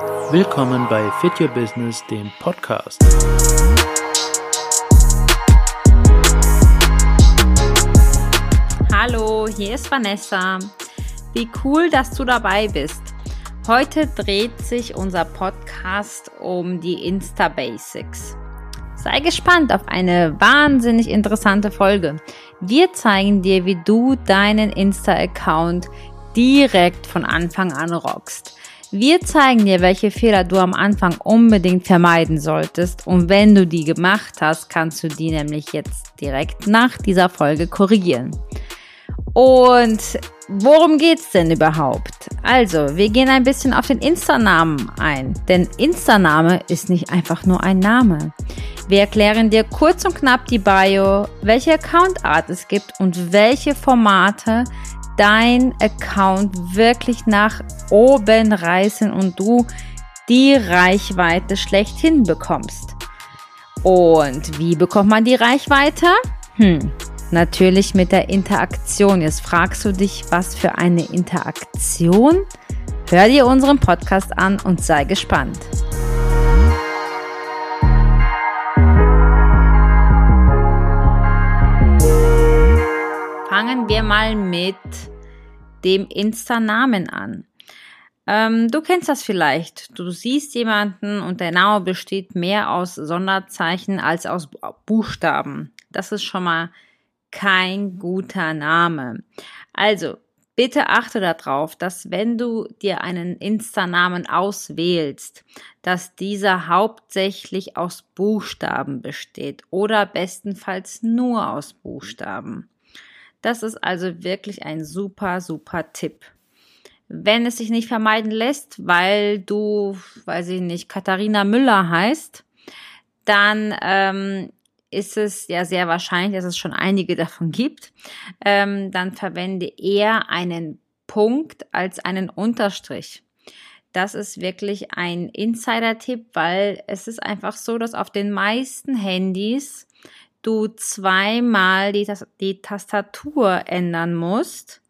Willkommen bei Fit Your Business, dem Podcast. Hallo, hier ist Vanessa. Wie cool, dass du dabei bist. Heute dreht sich unser Podcast um die Insta Basics. Sei gespannt auf eine wahnsinnig interessante Folge. Wir zeigen dir, wie du deinen Insta-Account direkt von Anfang an rockst. Wir zeigen dir, welche Fehler du am Anfang unbedingt vermeiden solltest und wenn du die gemacht hast, kannst du die nämlich jetzt direkt nach dieser Folge korrigieren. Und worum geht's denn überhaupt? Also, wir gehen ein bisschen auf den Insta-Namen ein, denn Insta-Name ist nicht einfach nur ein Name. Wir erklären dir kurz und knapp die Bio, welche Accountart es gibt und welche Formate dein Account wirklich nach oben reißen und du die Reichweite schlechthin bekommst. Und wie bekommt man die Reichweite? Hm, natürlich mit der Interaktion. Jetzt fragst du dich, was für eine Interaktion? Hör dir unseren Podcast an und sei gespannt. Fangen wir mal mit dem Insta-Namen an. Ähm, du kennst das vielleicht. Du siehst jemanden und der Name besteht mehr aus Sonderzeichen als aus Buchstaben. Das ist schon mal kein guter Name. Also, bitte achte darauf, dass wenn du dir einen Insta-Namen auswählst, dass dieser hauptsächlich aus Buchstaben besteht oder bestenfalls nur aus Buchstaben. Das ist also wirklich ein super, super Tipp. Wenn es sich nicht vermeiden lässt, weil du, weiß ich nicht, Katharina Müller heißt, dann ähm, ist es ja sehr wahrscheinlich, dass es schon einige davon gibt. Ähm, dann verwende eher einen Punkt als einen Unterstrich. Das ist wirklich ein Insider-Tipp, weil es ist einfach so, dass auf den meisten Handys du zweimal die, die Tastatur ändern musst,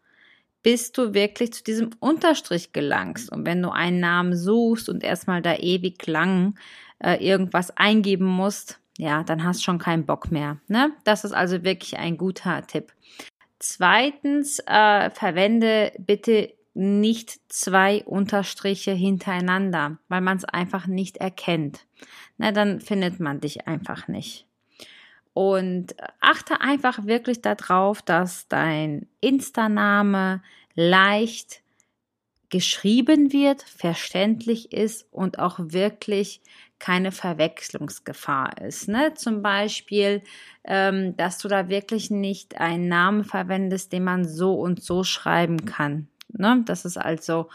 bis du wirklich zu diesem Unterstrich gelangst. Und wenn du einen Namen suchst und erstmal da ewig lang äh, irgendwas eingeben musst, ja, dann hast schon keinen Bock mehr. Ne? Das ist also wirklich ein guter Tipp. Zweitens, äh, verwende bitte nicht zwei Unterstriche hintereinander, weil man es einfach nicht erkennt. Na, dann findet man dich einfach nicht. Und achte einfach wirklich darauf, dass dein Insta-Name leicht geschrieben wird, verständlich ist und auch wirklich keine Verwechslungsgefahr ist. Ne? Zum Beispiel, ähm, dass du da wirklich nicht einen Namen verwendest, den man so und so schreiben kann. Ne? Das ist also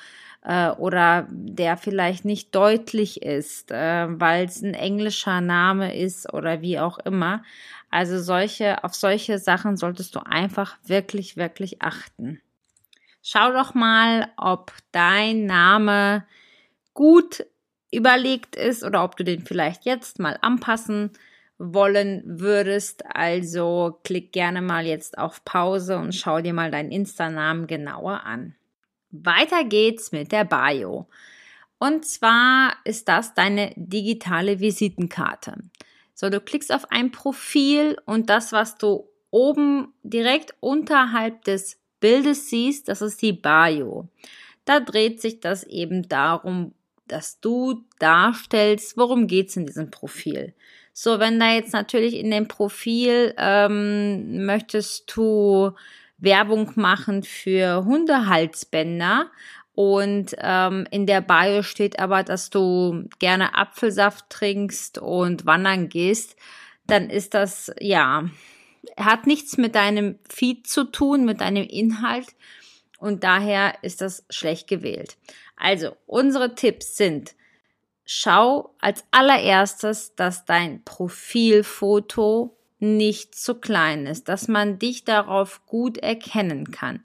äh, oder der vielleicht nicht deutlich ist, äh, weil es ein englischer Name ist oder wie auch immer. Also solche, auf solche Sachen solltest du einfach wirklich, wirklich achten. Schau doch mal, ob dein Name gut überlegt ist oder ob du den vielleicht jetzt mal anpassen wollen würdest. Also klick gerne mal jetzt auf Pause und schau dir mal deinen Insta-Namen genauer an. Weiter geht's mit der Bio. Und zwar ist das deine digitale Visitenkarte. So, du klickst auf ein Profil und das, was du oben direkt unterhalb des Bildes siehst, das ist die Bio. Da dreht sich das eben darum, dass du darstellst, worum geht's in diesem Profil. So, wenn da jetzt natürlich in dem Profil ähm, möchtest du Werbung machen für Hundehalsbänder. Und ähm, in der Bio steht aber, dass du gerne Apfelsaft trinkst und wandern gehst, dann ist das, ja, hat nichts mit deinem Feed zu tun, mit deinem Inhalt. Und daher ist das schlecht gewählt. Also, unsere Tipps sind, schau als allererstes, dass dein Profilfoto nicht zu klein ist, dass man dich darauf gut erkennen kann.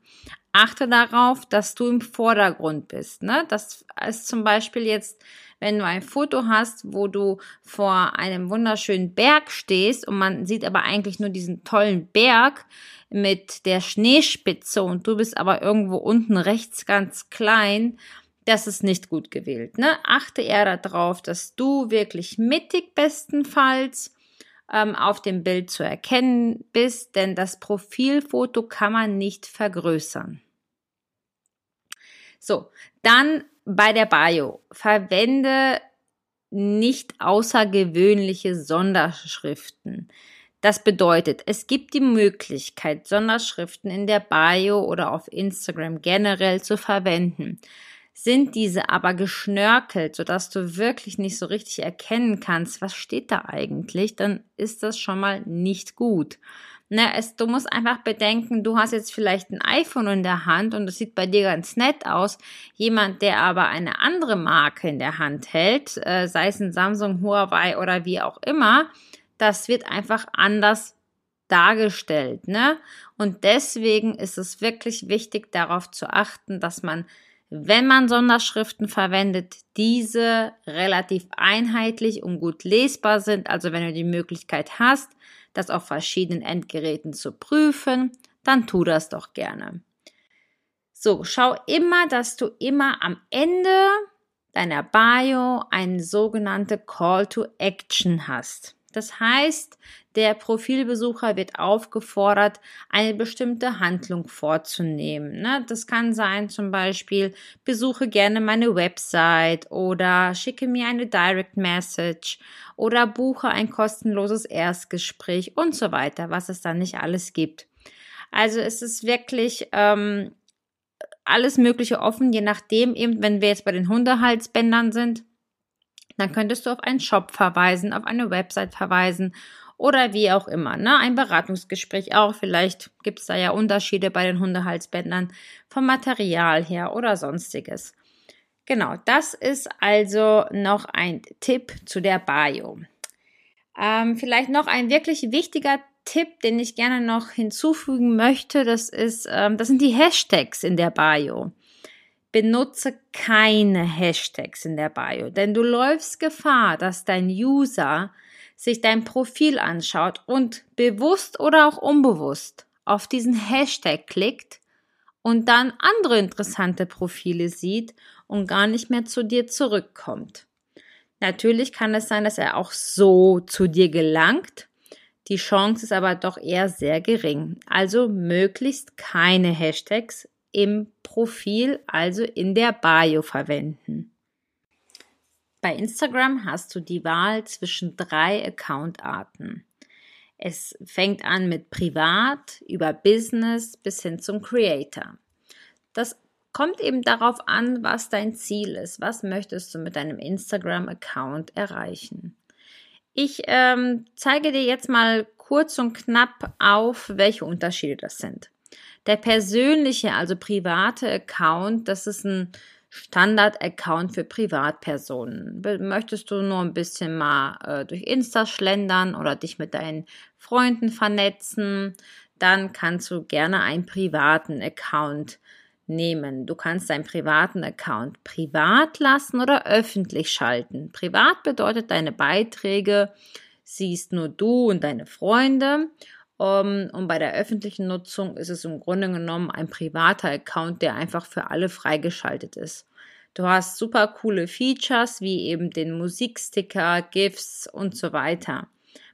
Achte darauf, dass du im Vordergrund bist. Ne? Das ist zum Beispiel jetzt, wenn du ein Foto hast, wo du vor einem wunderschönen Berg stehst und man sieht aber eigentlich nur diesen tollen Berg mit der Schneespitze und du bist aber irgendwo unten rechts ganz klein, das ist nicht gut gewählt. Ne? Achte eher darauf, dass du wirklich mittig bestenfalls ähm, auf dem Bild zu erkennen bist, denn das Profilfoto kann man nicht vergrößern. So, dann bei der Bio. Verwende nicht außergewöhnliche Sonderschriften. Das bedeutet, es gibt die Möglichkeit, Sonderschriften in der Bio oder auf Instagram generell zu verwenden. Sind diese aber geschnörkelt, sodass du wirklich nicht so richtig erkennen kannst, was steht da eigentlich, dann ist das schon mal nicht gut. Ne, es, du musst einfach bedenken, du hast jetzt vielleicht ein iPhone in der Hand und das sieht bei dir ganz nett aus. Jemand, der aber eine andere Marke in der Hand hält, äh, sei es ein Samsung, Huawei oder wie auch immer, das wird einfach anders dargestellt, ne? Und deswegen ist es wirklich wichtig, darauf zu achten, dass man, wenn man Sonderschriften verwendet, diese relativ einheitlich und gut lesbar sind. Also wenn du die Möglichkeit hast, das auf verschiedenen Endgeräten zu prüfen, dann tu das doch gerne. So, schau immer, dass du immer am Ende deiner Bio eine sogenannte Call to Action hast. Das heißt, der Profilbesucher wird aufgefordert, eine bestimmte Handlung vorzunehmen. Ne? Das kann sein zum Beispiel, besuche gerne meine Website oder schicke mir eine Direct Message oder buche ein kostenloses Erstgespräch und so weiter, was es dann nicht alles gibt. Also es ist wirklich ähm, alles Mögliche offen, je nachdem eben, wenn wir jetzt bei den Hundehalsbändern sind, dann könntest du auf einen Shop verweisen, auf eine Website verweisen oder wie auch immer. Ne? Ein Beratungsgespräch auch. Vielleicht gibt es da ja Unterschiede bei den Hundehalsbändern vom Material her oder sonstiges. Genau, das ist also noch ein Tipp zu der Bio. Ähm, vielleicht noch ein wirklich wichtiger Tipp, den ich gerne noch hinzufügen möchte, das ist, ähm, das sind die Hashtags in der Bio benutze keine Hashtags in der Bio, denn du läufst Gefahr, dass dein User sich dein Profil anschaut und bewusst oder auch unbewusst auf diesen Hashtag klickt und dann andere interessante Profile sieht und gar nicht mehr zu dir zurückkommt. Natürlich kann es sein, dass er auch so zu dir gelangt. Die Chance ist aber doch eher sehr gering. Also möglichst keine Hashtags im Profil, also in der Bio verwenden. Bei Instagram hast du die Wahl zwischen drei Accountarten. Es fängt an mit Privat, über Business bis hin zum Creator. Das kommt eben darauf an, was dein Ziel ist. Was möchtest du mit deinem Instagram-Account erreichen? Ich ähm, zeige dir jetzt mal kurz und knapp auf, welche Unterschiede das sind. Der persönliche, also private Account, das ist ein Standard-Account für Privatpersonen. Möchtest du nur ein bisschen mal äh, durch Insta schlendern oder dich mit deinen Freunden vernetzen, dann kannst du gerne einen privaten Account nehmen. Du kannst deinen privaten Account privat lassen oder öffentlich schalten. Privat bedeutet, deine Beiträge siehst nur du und deine Freunde und bei der öffentlichen Nutzung ist es im Grunde genommen ein privater Account, der einfach für alle freigeschaltet ist. Du hast super coole Features wie eben den Musiksticker, GIFs und so weiter.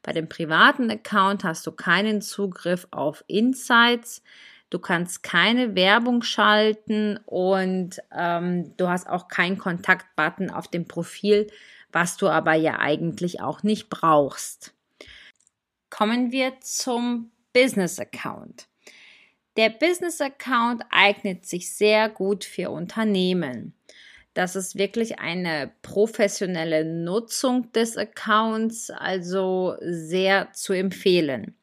Bei dem privaten Account hast du keinen Zugriff auf Insights. Du kannst keine Werbung schalten und ähm, du hast auch keinen Kontaktbutton auf dem Profil, was du aber ja eigentlich auch nicht brauchst. Kommen wir zum Business Account. Der Business Account eignet sich sehr gut für Unternehmen. Das ist wirklich eine professionelle Nutzung des Accounts, also sehr zu empfehlen.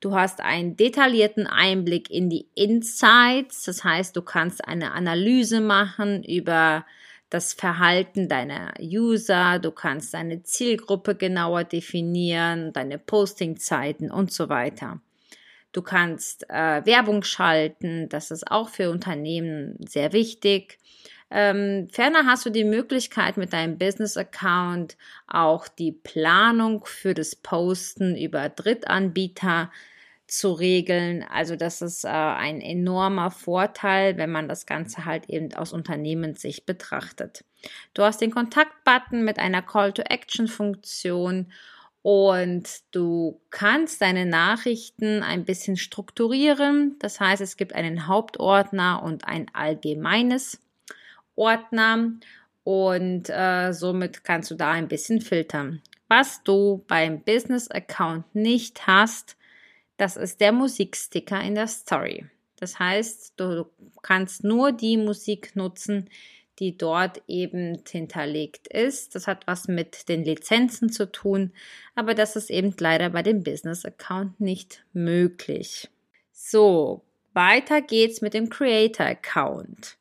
Du hast einen detaillierten Einblick in die Insights, das heißt, du kannst eine Analyse machen über das Verhalten deiner User, du kannst deine Zielgruppe genauer definieren, deine Postingzeiten und so weiter. Du kannst äh, Werbung schalten, das ist auch für Unternehmen sehr wichtig. Ähm, ferner hast du die Möglichkeit mit deinem Business-Account auch die Planung für das Posten über Drittanbieter zu regeln. Also das ist äh, ein enormer Vorteil, wenn man das Ganze halt eben aus Unternehmenssicht betrachtet. Du hast den Kontaktbutton mit einer Call-to-Action-Funktion und du kannst deine Nachrichten ein bisschen strukturieren. Das heißt, es gibt einen Hauptordner und ein allgemeines Ordner und äh, somit kannst du da ein bisschen filtern. Was du beim Business Account nicht hast, das ist der Musiksticker in der Story. Das heißt, du kannst nur die Musik nutzen, die dort eben hinterlegt ist. Das hat was mit den Lizenzen zu tun, aber das ist eben leider bei dem Business Account nicht möglich. So, weiter geht's mit dem Creator Account.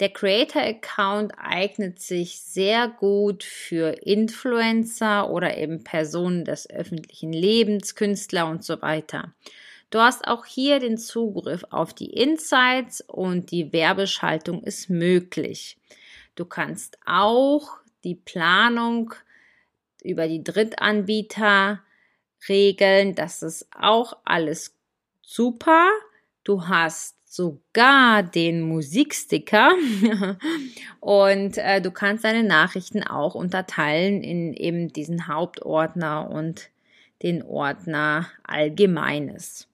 Der Creator Account eignet sich sehr gut für Influencer oder eben Personen des öffentlichen Lebens, Künstler und so weiter. Du hast auch hier den Zugriff auf die Insights und die Werbeschaltung ist möglich. Du kannst auch die Planung über die Drittanbieter regeln. Das ist auch alles super. Du hast sogar den Musiksticker und äh, du kannst deine Nachrichten auch unterteilen in eben diesen Hauptordner und den Ordner Allgemeines.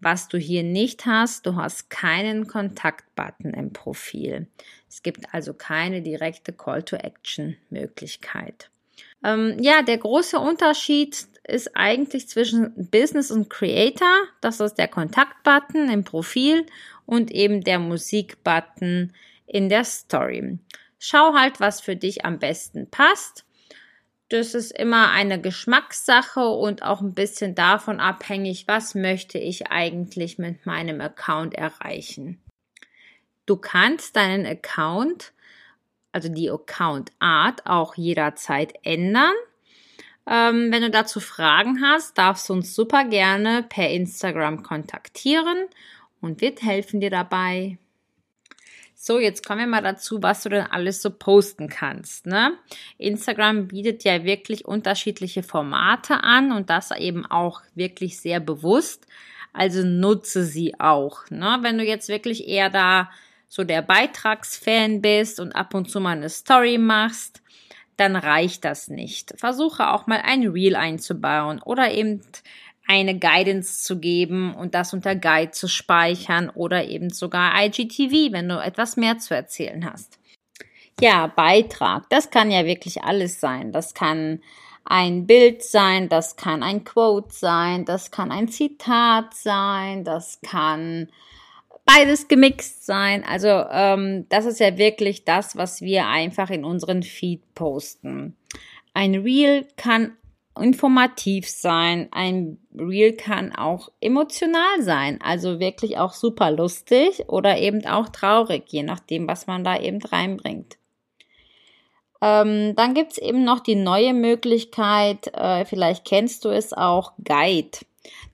Was du hier nicht hast, du hast keinen Kontaktbutton im Profil. Es gibt also keine direkte Call-to-Action-Möglichkeit. Ähm, ja, der große Unterschied ist eigentlich zwischen Business und Creator. Das ist der Kontaktbutton im Profil und eben der Musikbutton in der Story. Schau halt, was für dich am besten passt. Das ist immer eine Geschmackssache und auch ein bisschen davon abhängig, was möchte ich eigentlich mit meinem Account erreichen. Du kannst deinen Account, also die Account Art, auch jederzeit ändern. Ähm, wenn du dazu Fragen hast, darfst du uns super gerne per Instagram kontaktieren und wir helfen dir dabei. So, jetzt kommen wir mal dazu, was du denn alles so posten kannst. Ne? Instagram bietet ja wirklich unterschiedliche Formate an und das eben auch wirklich sehr bewusst. Also nutze sie auch. Ne? Wenn du jetzt wirklich eher da so der Beitragsfan bist und ab und zu mal eine Story machst, dann reicht das nicht. Versuche auch mal ein Reel einzubauen oder eben eine Guidance zu geben und das unter Guide zu speichern oder eben sogar IGTV, wenn du etwas mehr zu erzählen hast. Ja, Beitrag, das kann ja wirklich alles sein. Das kann ein Bild sein, das kann ein Quote sein, das kann ein Zitat sein, das kann beides gemixt sein. Also ähm, das ist ja wirklich das, was wir einfach in unseren Feed posten. Ein Reel kann informativ sein, ein Reel kann auch emotional sein, also wirklich auch super lustig oder eben auch traurig, je nachdem, was man da eben reinbringt. Ähm, dann gibt's eben noch die neue Möglichkeit, äh, vielleicht kennst du es auch, Guide.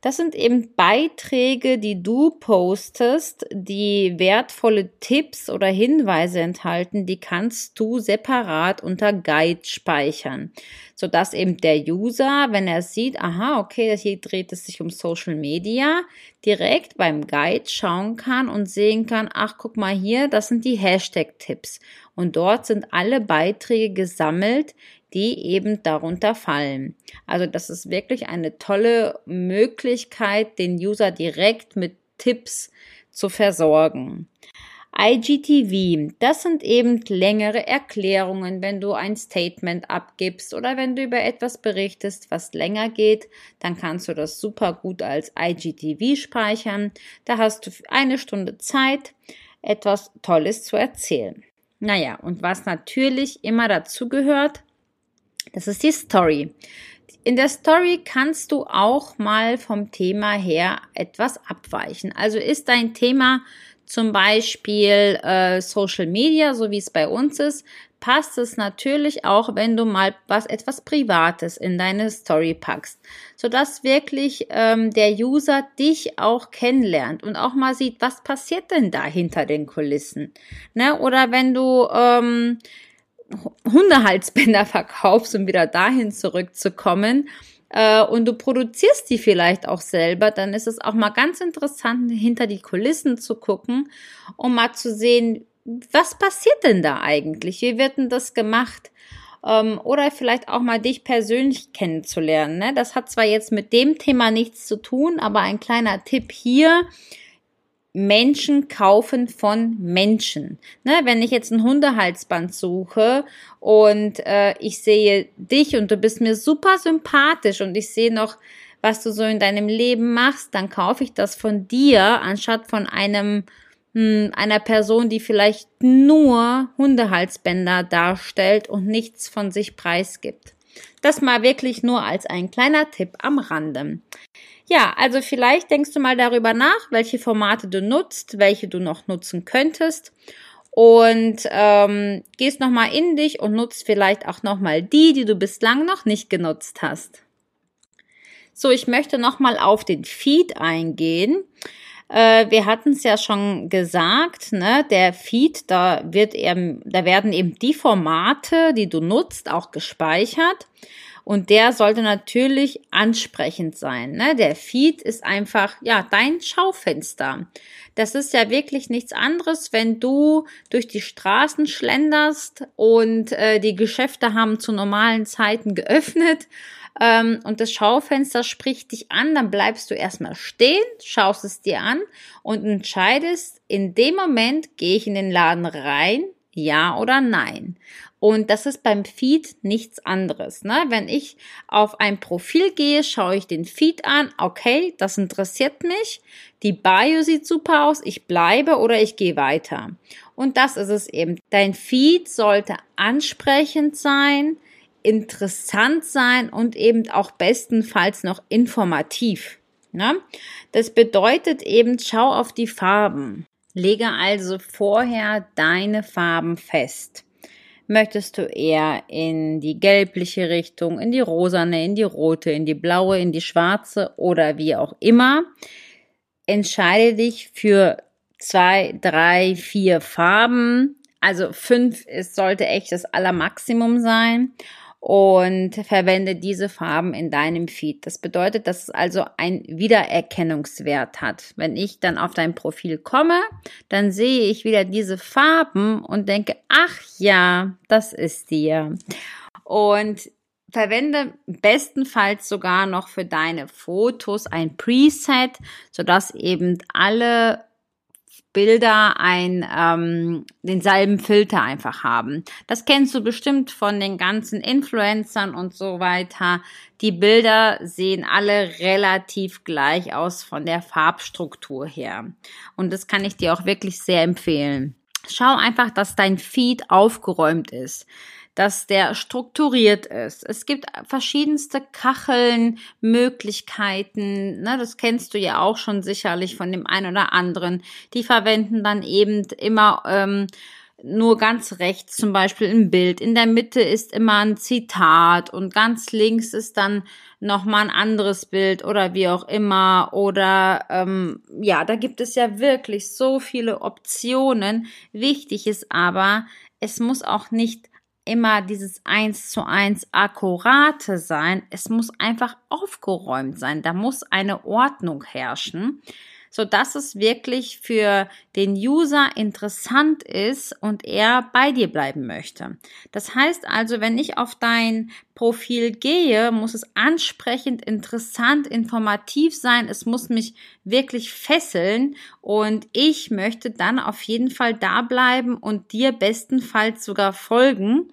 Das sind eben Beiträge, die du postest, die wertvolle Tipps oder Hinweise enthalten, die kannst du separat unter Guide speichern, sodass eben der User, wenn er sieht, aha, okay, hier dreht es sich um Social Media, direkt beim Guide schauen kann und sehen kann, ach, guck mal hier, das sind die Hashtag-Tipps. Und dort sind alle Beiträge gesammelt, die eben darunter fallen. Also das ist wirklich eine tolle Möglichkeit, den User direkt mit Tipps zu versorgen. IGTV, das sind eben längere Erklärungen, wenn du ein Statement abgibst oder wenn du über etwas berichtest, was länger geht, dann kannst du das super gut als IGTV speichern. Da hast du eine Stunde Zeit, etwas Tolles zu erzählen. Naja, und was natürlich immer dazu gehört, das ist die Story. In der Story kannst du auch mal vom Thema her etwas abweichen. Also ist dein Thema zum Beispiel äh, Social Media, so wie es bei uns ist, passt es natürlich auch, wenn du mal was etwas Privates in deine Story packst, sodass wirklich ähm, der User dich auch kennenlernt und auch mal sieht, was passiert denn da hinter den Kulissen. Ne? Oder wenn du ähm, Hundehalsbänder verkaufst, um wieder dahin zurückzukommen, äh, und du produzierst die vielleicht auch selber, dann ist es auch mal ganz interessant, hinter die Kulissen zu gucken, um mal zu sehen, was passiert denn da eigentlich? Wie wird denn das gemacht? Ähm, oder vielleicht auch mal dich persönlich kennenzulernen. Ne? Das hat zwar jetzt mit dem Thema nichts zu tun, aber ein kleiner Tipp hier. Menschen kaufen von Menschen. Ne, wenn ich jetzt ein Hundehalsband suche und äh, ich sehe dich und du bist mir super sympathisch und ich sehe noch, was du so in deinem Leben machst, dann kaufe ich das von dir anstatt von einem hm, einer Person, die vielleicht nur Hundehalsbänder darstellt und nichts von sich preisgibt. Das mal wirklich nur als ein kleiner Tipp am Rande. Ja, also vielleicht denkst du mal darüber nach, welche Formate du nutzt, welche du noch nutzen könntest und ähm, gehst nochmal in dich und nutzt vielleicht auch nochmal die, die du bislang noch nicht genutzt hast. So, ich möchte nochmal auf den Feed eingehen. Äh, wir hatten es ja schon gesagt, ne, der Feed, da wird eben, da werden eben die Formate, die du nutzt, auch gespeichert. Und der sollte natürlich ansprechend sein. Ne? Der Feed ist einfach, ja, dein Schaufenster. Das ist ja wirklich nichts anderes, wenn du durch die Straßen schlenderst und äh, die Geschäfte haben zu normalen Zeiten geöffnet ähm, und das Schaufenster spricht dich an, dann bleibst du erstmal stehen, schaust es dir an und entscheidest, in dem Moment gehe ich in den Laden rein, ja oder nein. Und das ist beim Feed nichts anderes. Ne? Wenn ich auf ein Profil gehe, schaue ich den Feed an. Okay, das interessiert mich. Die Bio sieht super aus. Ich bleibe oder ich gehe weiter. Und das ist es eben. Dein Feed sollte ansprechend sein interessant sein und eben auch bestenfalls noch informativ. Ne? Das bedeutet eben, schau auf die Farben. Lege also vorher deine Farben fest. Möchtest du eher in die gelbliche Richtung, in die rosane, in die rote, in die blaue, in die schwarze oder wie auch immer? Entscheide dich für zwei, drei, vier Farben. Also fünf ist, sollte echt das Allermaximum sein und verwende diese Farben in deinem Feed. Das bedeutet, dass es also ein Wiedererkennungswert hat. Wenn ich dann auf dein Profil komme, dann sehe ich wieder diese Farben und denke, ach ja, das ist dir. Und verwende bestenfalls sogar noch für deine Fotos ein Preset, sodass eben alle Bilder ein, ähm, denselben Filter einfach haben. Das kennst du bestimmt von den ganzen Influencern und so weiter. Die Bilder sehen alle relativ gleich aus von der Farbstruktur her. Und das kann ich dir auch wirklich sehr empfehlen. Schau einfach, dass dein Feed aufgeräumt ist dass der strukturiert ist. Es gibt verschiedenste Kacheln, Möglichkeiten, ne, das kennst du ja auch schon sicherlich von dem einen oder anderen. Die verwenden dann eben immer ähm, nur ganz rechts zum Beispiel ein Bild. In der Mitte ist immer ein Zitat und ganz links ist dann nochmal ein anderes Bild oder wie auch immer. Oder ähm, ja, da gibt es ja wirklich so viele Optionen. Wichtig ist aber, es muss auch nicht immer dieses eins zu eins akkurate sein. Es muss einfach aufgeräumt sein. Da muss eine Ordnung herrschen, so dass es wirklich für den User interessant ist und er bei dir bleiben möchte. Das heißt also, wenn ich auf dein Profil gehe, muss es ansprechend, interessant, informativ sein. Es muss mich wirklich fesseln und ich möchte dann auf jeden Fall da bleiben und dir bestenfalls sogar folgen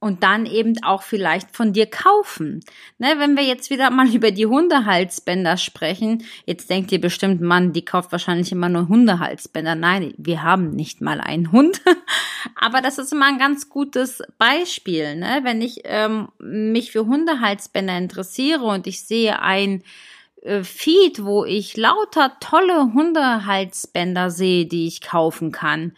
und dann eben auch vielleicht von dir kaufen. Ne, wenn wir jetzt wieder mal über die Hundehalsbänder sprechen, jetzt denkt ihr bestimmt, Mann, die kauft wahrscheinlich immer nur Hundehalsbänder. Nein, wir haben nicht mal einen Hund. Aber das ist immer ein ganz gutes Beispiel. Ne? Wenn ich ähm, mich für Hundehalsbänder interessiere und ich sehe ein äh, Feed, wo ich lauter tolle Hundehalsbänder sehe, die ich kaufen kann,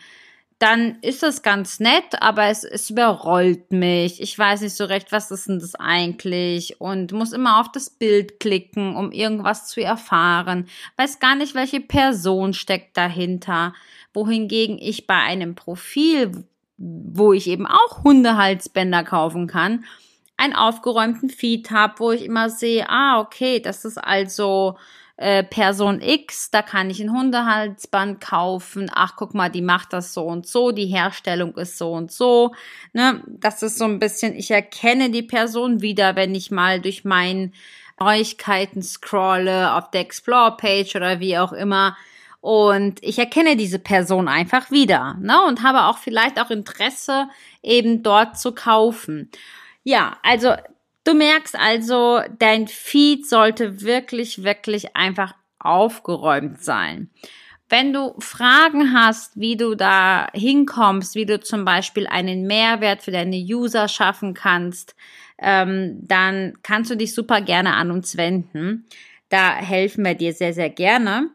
dann ist das ganz nett, aber es, es überrollt mich. Ich weiß nicht so recht, was ist denn das eigentlich und muss immer auf das Bild klicken, um irgendwas zu erfahren. Weiß gar nicht, welche Person steckt dahinter. Wohingegen ich bei einem Profil, wo ich eben auch Hundehalsbänder kaufen kann, einen aufgeräumten Feed habe, wo ich immer sehe, ah, okay, das ist also äh, Person X, da kann ich ein Hundehalsband kaufen. Ach, guck mal, die macht das so und so, die Herstellung ist so und so. Ne? Das ist so ein bisschen, ich erkenne die Person wieder, wenn ich mal durch meinen Neuigkeiten scrolle auf der Explore-Page oder wie auch immer. Und ich erkenne diese Person einfach wieder, ne? Und habe auch vielleicht auch Interesse, eben dort zu kaufen. Ja, also Du merkst also, dein Feed sollte wirklich, wirklich einfach aufgeräumt sein. Wenn du Fragen hast, wie du da hinkommst, wie du zum Beispiel einen Mehrwert für deine User schaffen kannst, ähm, dann kannst du dich super gerne an uns wenden. Da helfen wir dir sehr, sehr gerne.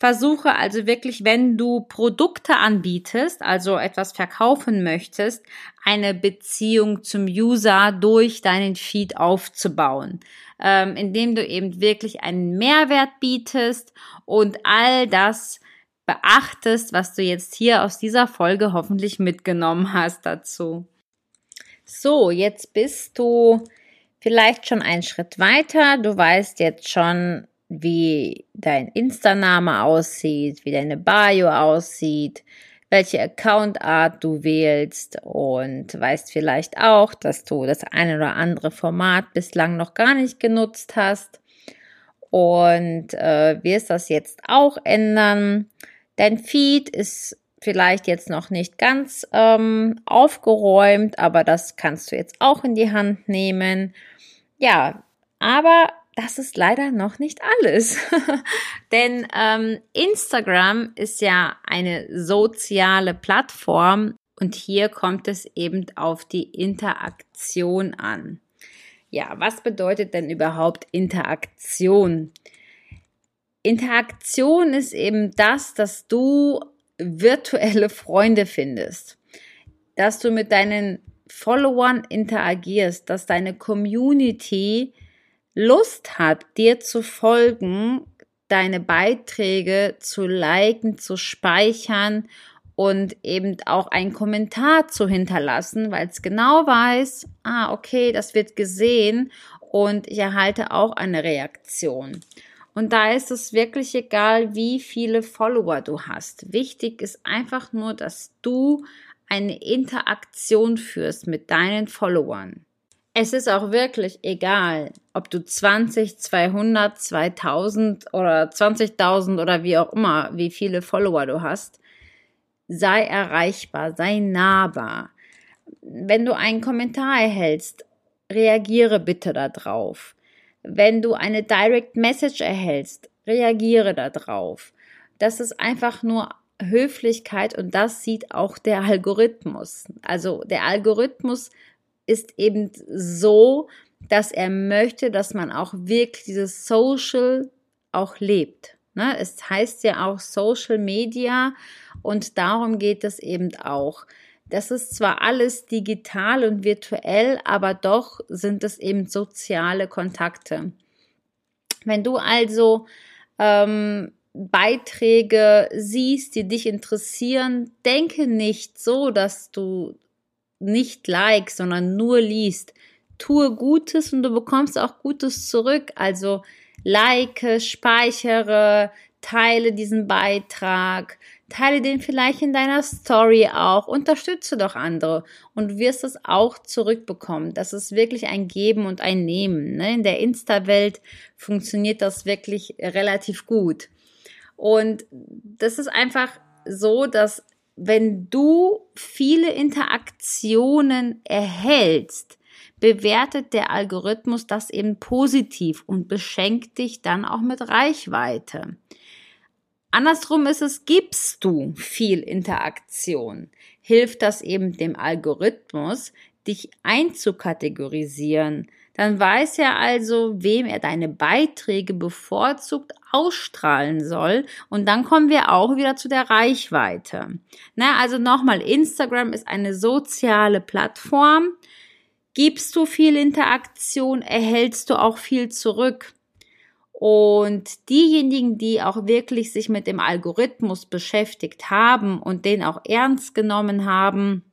Versuche also wirklich, wenn du Produkte anbietest, also etwas verkaufen möchtest, eine Beziehung zum User durch deinen Feed aufzubauen, ähm, indem du eben wirklich einen Mehrwert bietest und all das beachtest, was du jetzt hier aus dieser Folge hoffentlich mitgenommen hast dazu. So, jetzt bist du vielleicht schon einen Schritt weiter. Du weißt jetzt schon, wie dein Insta-Name aussieht, wie deine Bio aussieht, welche Accountart du wählst und weißt vielleicht auch, dass du das eine oder andere Format bislang noch gar nicht genutzt hast und äh, wirst das jetzt auch ändern. Dein Feed ist vielleicht jetzt noch nicht ganz ähm, aufgeräumt, aber das kannst du jetzt auch in die Hand nehmen. Ja, aber das ist leider noch nicht alles. Denn ähm, Instagram ist ja eine soziale Plattform und hier kommt es eben auf die Interaktion an. Ja, was bedeutet denn überhaupt Interaktion? Interaktion ist eben das, dass du virtuelle Freunde findest, dass du mit deinen Followern interagierst, dass deine Community Lust hat, dir zu folgen, deine Beiträge zu liken, zu speichern und eben auch einen Kommentar zu hinterlassen, weil es genau weiß, ah, okay, das wird gesehen und ich erhalte auch eine Reaktion. Und da ist es wirklich egal, wie viele Follower du hast. Wichtig ist einfach nur, dass du eine Interaktion führst mit deinen Followern. Es ist auch wirklich egal, ob du 20, 200, 2000 oder 20.000 oder wie auch immer, wie viele Follower du hast. Sei erreichbar, sei nahbar. Wenn du einen Kommentar erhältst, reagiere bitte darauf. Wenn du eine Direct Message erhältst, reagiere darauf. Das ist einfach nur Höflichkeit und das sieht auch der Algorithmus. Also der Algorithmus ist eben so, dass er möchte, dass man auch wirklich dieses Social auch lebt. Ne? Es heißt ja auch Social Media und darum geht es eben auch. Das ist zwar alles digital und virtuell, aber doch sind es eben soziale Kontakte. Wenn du also ähm, Beiträge siehst, die dich interessieren, denke nicht so, dass du nicht likes, sondern nur liest. Tue Gutes und du bekommst auch Gutes zurück. Also like, speichere, teile diesen Beitrag, teile den vielleicht in deiner Story auch, unterstütze doch andere und du wirst es auch zurückbekommen. Das ist wirklich ein Geben und ein Nehmen. Ne? In der Insta-Welt funktioniert das wirklich relativ gut. Und das ist einfach so, dass wenn du viele Interaktionen erhältst, bewertet der Algorithmus das eben positiv und beschenkt dich dann auch mit Reichweite. Andersrum ist es, gibst du viel Interaktion, hilft das eben dem Algorithmus, dich einzukategorisieren, dann weiß er also, wem er deine Beiträge bevorzugt ausstrahlen soll. Und dann kommen wir auch wieder zu der Reichweite. Na, also nochmal, Instagram ist eine soziale Plattform. Gibst du viel Interaktion, erhältst du auch viel zurück. Und diejenigen, die auch wirklich sich mit dem Algorithmus beschäftigt haben und den auch ernst genommen haben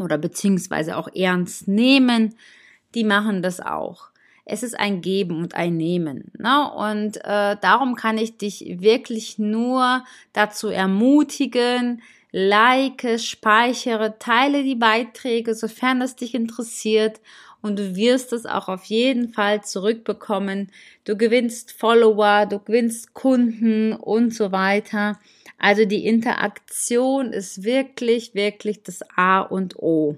oder beziehungsweise auch ernst nehmen, die machen das auch. Es ist ein Geben und ein Nehmen. Ne? Und äh, darum kann ich dich wirklich nur dazu ermutigen, like, speichere, teile die Beiträge, sofern es dich interessiert und du wirst es auch auf jeden Fall zurückbekommen. Du gewinnst Follower, du gewinnst Kunden und so weiter. Also die Interaktion ist wirklich, wirklich das A und O.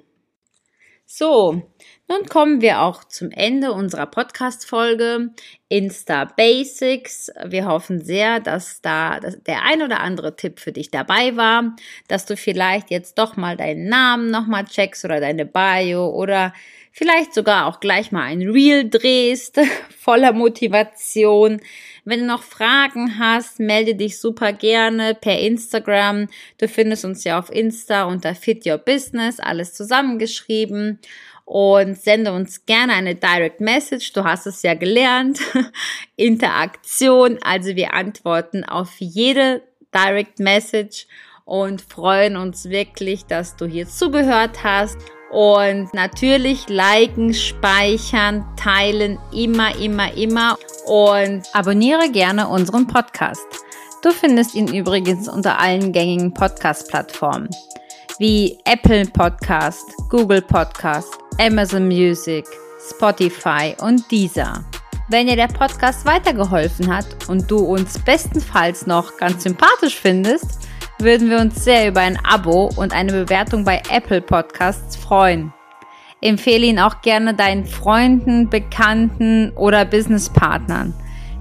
So, nun kommen wir auch zum Ende unserer Podcast-Folge Insta Basics. Wir hoffen sehr, dass da der ein oder andere Tipp für dich dabei war, dass du vielleicht jetzt doch mal deinen Namen nochmal checkst oder deine Bio oder vielleicht sogar auch gleich mal ein Reel drehst, voller Motivation. Wenn du noch Fragen hast, melde dich super gerne per Instagram. Du findest uns ja auf Insta unter Fit Your Business, alles zusammengeschrieben und sende uns gerne eine Direct Message. Du hast es ja gelernt. Interaktion. Also wir antworten auf jede Direct Message und freuen uns wirklich, dass du hier zugehört hast. Und natürlich liken, speichern, teilen, immer, immer, immer. Und abonniere gerne unseren Podcast. Du findest ihn übrigens unter allen gängigen Podcast-Plattformen wie Apple Podcast, Google Podcast, Amazon Music, Spotify und Deezer. Wenn dir der Podcast weitergeholfen hat und du uns bestenfalls noch ganz sympathisch findest, würden wir uns sehr über ein Abo und eine Bewertung bei Apple Podcasts freuen. Empfehle ihn auch gerne deinen Freunden, Bekannten oder Businesspartnern.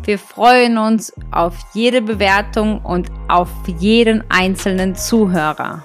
Wir freuen uns auf jede Bewertung und auf jeden einzelnen Zuhörer.